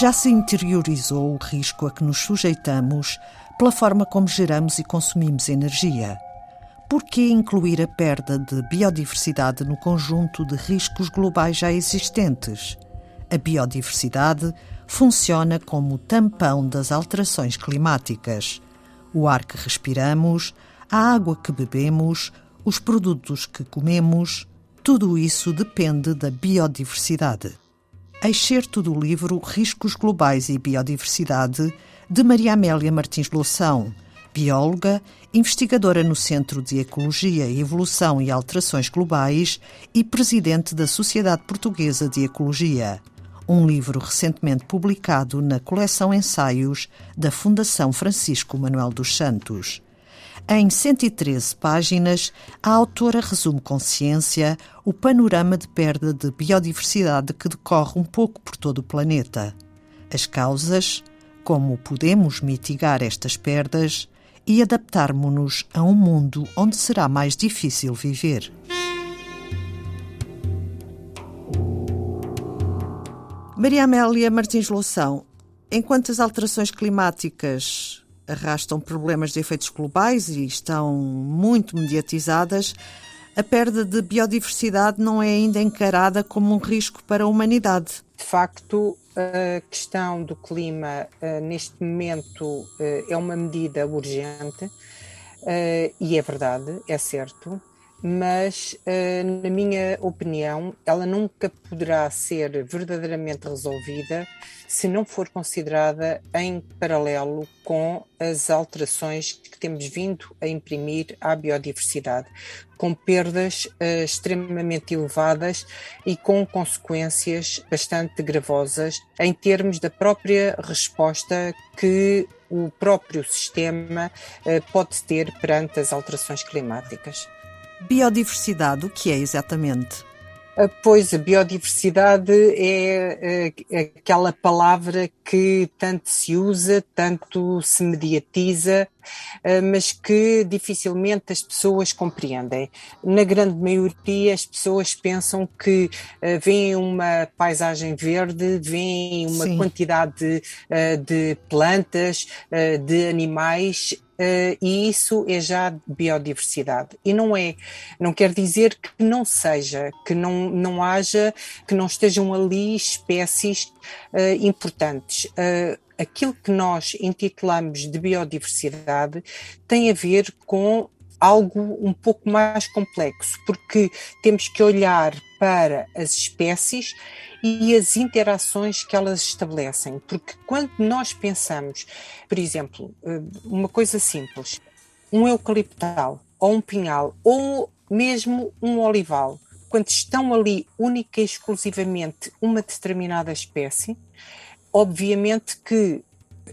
Já se interiorizou o risco a que nos sujeitamos pela forma como geramos e consumimos energia. Por que incluir a perda de biodiversidade no conjunto de riscos globais já existentes? A biodiversidade funciona como tampão das alterações climáticas. O ar que respiramos, a água que bebemos, os produtos que comemos, tudo isso depende da biodiversidade. Excerto do livro Riscos Globais e Biodiversidade, de Maria Amélia Martins Loução, bióloga, investigadora no Centro de Ecologia, Evolução e Alterações Globais e presidente da Sociedade Portuguesa de Ecologia. Um livro recentemente publicado na coleção Ensaios da Fundação Francisco Manuel dos Santos. Em 113 páginas, a autora resume com ciência o panorama de perda de biodiversidade que decorre um pouco por todo o planeta. As causas, como podemos mitigar estas perdas e adaptarmos-nos a um mundo onde será mais difícil viver. Maria Amélia Martins Loução, enquanto as alterações climáticas arrastam problemas de efeitos globais e estão muito mediatizadas, a perda de biodiversidade não é ainda encarada como um risco para a humanidade. De facto, a questão do clima uh, neste momento uh, é uma medida urgente uh, e é verdade, é certo, mas, na minha opinião, ela nunca poderá ser verdadeiramente resolvida se não for considerada em paralelo com as alterações que temos vindo a imprimir à biodiversidade, com perdas uh, extremamente elevadas e com consequências bastante gravosas em termos da própria resposta que o próprio sistema uh, pode ter perante as alterações climáticas. Biodiversidade, o que é exatamente? Ah, pois, a biodiversidade é, é aquela palavra que tanto se usa, tanto se mediatiza, ah, mas que dificilmente as pessoas compreendem. Na grande maioria, as pessoas pensam que ah, veem uma paisagem verde, veem uma Sim. quantidade de, de plantas, de animais e isso é já biodiversidade. E não é, não quer dizer que não seja, que não, não haja, que não estejam ali espécies uh, importantes. Uh, aquilo que nós intitulamos de biodiversidade tem a ver com algo um pouco mais complexo, porque temos que olhar para as espécies e as interações que elas estabelecem. Porque quando nós pensamos, por exemplo, eh, uma coisa simples, um eucaliptal ou um pinhal ou mesmo um olival, quando estão ali única e exclusivamente uma determinada espécie, obviamente que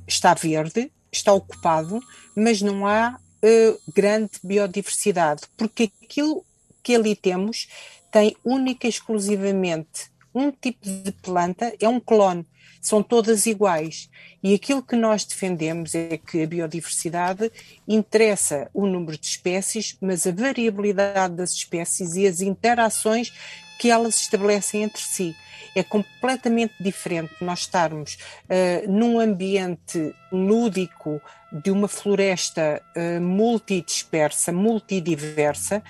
está verde, está ocupado, mas não há uh, grande biodiversidade, porque aquilo que ali temos tem única e exclusivamente um tipo de planta, é um clone, são todas iguais. E aquilo que nós defendemos é que a biodiversidade interessa o número de espécies, mas a variabilidade das espécies e as interações que elas estabelecem entre si. É completamente diferente nós estarmos uh, num ambiente lúdico de uma floresta uh, multidispersa, multidiversa,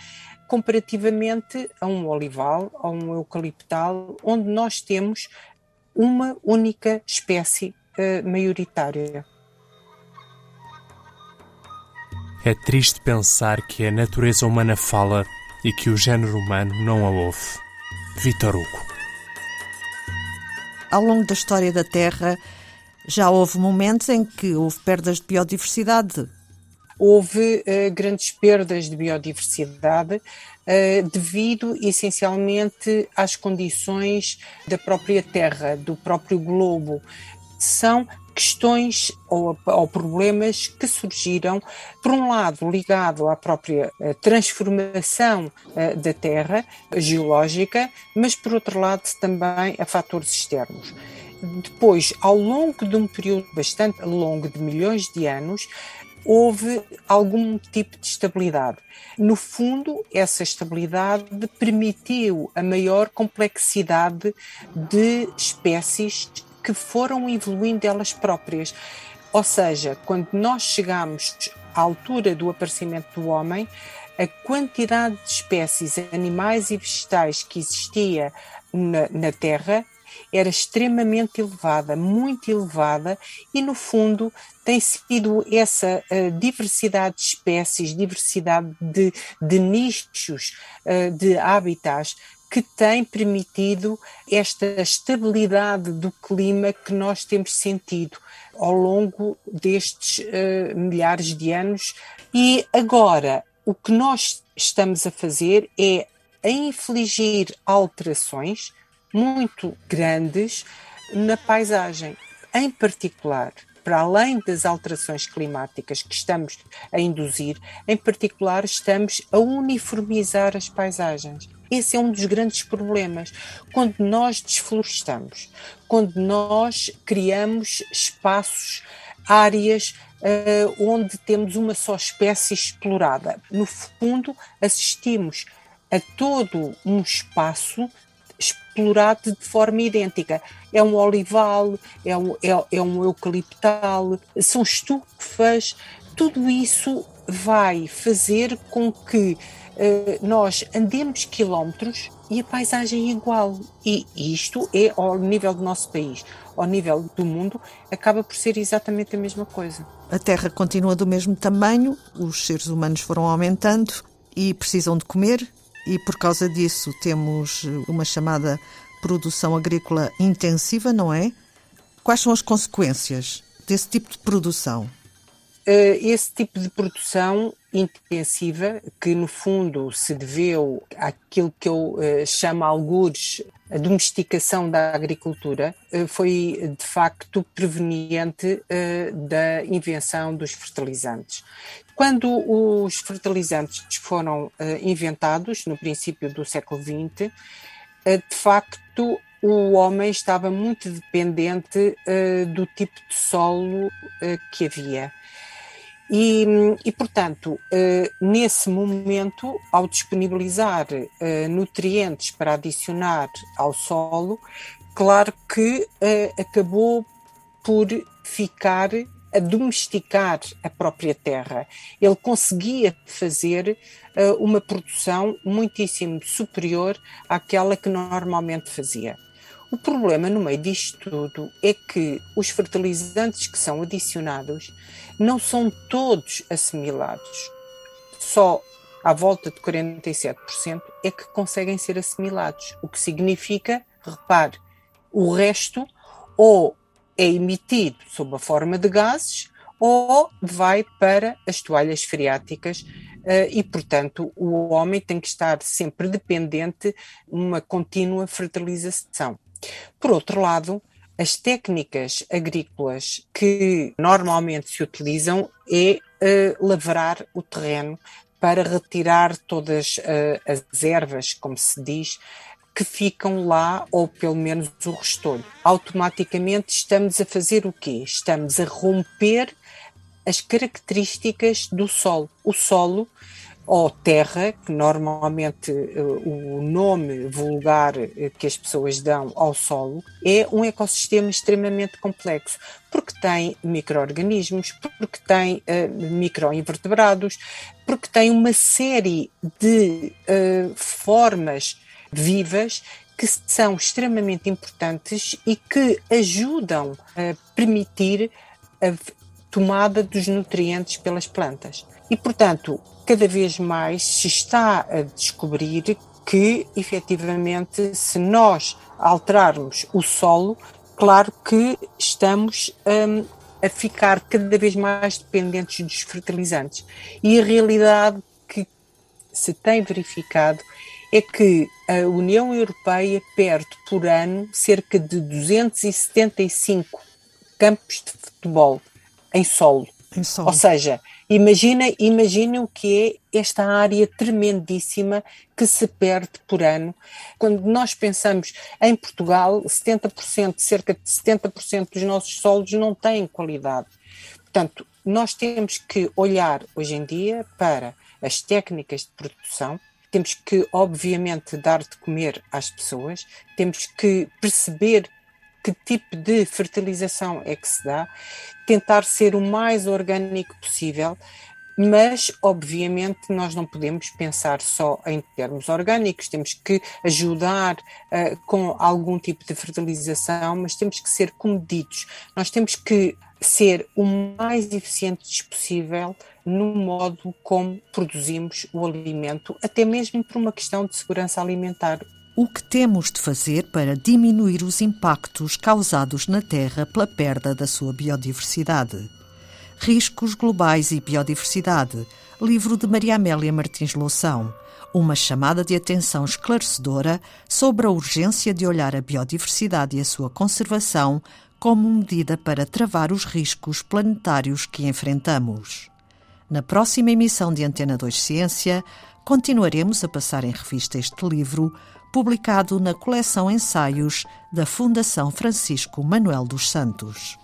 comparativamente a um olival ou um eucaliptal, onde nós temos uma única espécie uh, maioritária. É triste pensar que a natureza humana fala e que o género humano não a ouve. Vitor Hugo. Ao longo da história da Terra, já houve momentos em que houve perdas de biodiversidade, houve uh, grandes perdas de biodiversidade uh, devido essencialmente às condições da própria Terra, do próprio globo. São questões ou, ou, problemas que surgiram, por um lado, ligado à própria uh, transformação da Terra geológica, mas por outro lado também a fatores externos. Depois, ao longo de um período bastante longo de milhões de anos, houve algum tipo de estabilidade. No fundo, essa estabilidade permitiu a maior complexidade de espécies que foram evoluindo elas próprias. Ou seja, quando nós chegamos à altura do aparecimento do homem, a quantidade de espécies animais e vegetais que existia na, na Terra era extremamente elevada, muito elevada, e no fundo tem sido essa uh, diversidade de espécies, diversidade de, de nichos, uh, de habitats, que tem permitido esta estabilidade do clima que nós temos sentido ao longo destes uh, milhares de anos. E agora, o que nós estamos a fazer é a infligir alterações muito grandes na paisagem, em particular para além das alterações climáticas que estamos a induzir, em particular estamos a uniformizar as paisagens. Esse é um dos grandes problemas. Quando nós desflorestamos, quando nós criamos espaços, áreas uh, onde temos uma só espécie explorada, no fundo, assistimos a todo um espaço explorado de forma idêntica. É um olival, é um, é, é um eucaliptal, são estufas, tudo isso vai fazer com que uh, nós andemos quilómetros e a paisagem é igual. E isto é ao nível do nosso país, ao nível do mundo, acaba por ser exatamente a mesma coisa. A Terra continua do mesmo tamanho, os seres humanos foram aumentando e precisam de comer, e por causa disso temos uma chamada produção agrícola intensiva, não é? Quais são as consequências desse tipo de produção? Eh, esse tipo de produção intensiva, que no fundo se deveu àquilo que eu uh, chamo algures a domesticação da agricultura, uh, foi de facto preveniente uh, da invenção dos fertilizantes. Quando os fertilizantes foram inventados, no princípio do século XX, de facto o homem estava muito dependente do tipo de solo que havia. E, e, portanto, eh, nesse momento, ao disponibilizar eh, nutrientes para adicionar ao solo, claro que eh, acabou por ficar a domesticar a própria terra. Ele conseguia fazer uma produção muitíssimo superior àquela que normalmente fazia. O problema no meio disto tudo é que os fertilizantes que são adicionados não são todos assimilados. Só à volta de 47% é que conseguem ser assimilados, o que significa, repare, o resto ou é emitido sob a forma de gases ou vai para as toalhas freáticas uh, e, portanto, o homem tem que estar sempre dependente de uma contínua fertilização. Por outro lado, as técnicas agrícolas que normalmente se utilizam é uh, lavrar o terreno para retirar todas uh, as ervas, como se diz, que ficam lá, ou pelo menos o restolho. Automaticamente estamos a fazer o quê? Estamos a romper as características do solo. O solo ou terra, que normalmente eh, o nome vulgar eh, que as pessoas dão ao solo, é um ecossistema extremamente complexo, porque tem micro-organismos, porque tem uh, microinvertebrados, porque tem uma série de formas vivas que são extremamente importantes e que ajudam a permitir a tomada dos nutrientes pelas plantas. E, portanto, cada vez mais se está a descobrir que, efetivamente, se nós alterarmos o solo, claro que estamos um, a ficar cada vez mais dependentes dos fertilizantes. E a realidade que se tem verificado é que a União Europeia perde por ano cerca de 275 campos de futebol em solo. Em solo. Ou seja, Imagina, imagina o que é esta área tremendíssima que se perde por ano. Quando nós pensamos em Portugal, 70%, cerca de 70% dos nossos solos não têm qualidade. Portanto, nós temos que olhar hoje em dia para as técnicas de produção, temos que, obviamente, dar de comer às pessoas, temos que perceber que tipo de fertilização é que se dá, tentar ser o mais orgânico possível, mas obviamente nós não podemos pensar só em termos orgânicos, temos que ajudar uh, com algum tipo de fertilização, mas temos que ser comedidos. Nós temos que ser o mais eficientes possível no modo como produzimos o alimento, até mesmo por uma questão de segurança alimentar. O que temos de fazer para diminuir os impactos causados na Terra pela perda da sua biodiversidade? Riscos Globais e Biodiversidade, livro de Maria Amélia Martins Loução. Uma chamada de atenção esclarecedora sobre a urgência de olhar a biodiversidade e a sua conservação como medida para travar os riscos planetários que enfrentamos. Na próxima emissão de Antena 2 Ciência, continuaremos a passar em revista este livro, publicado na coleção Ensaios da Fundação Francisco Manuel dos Santos.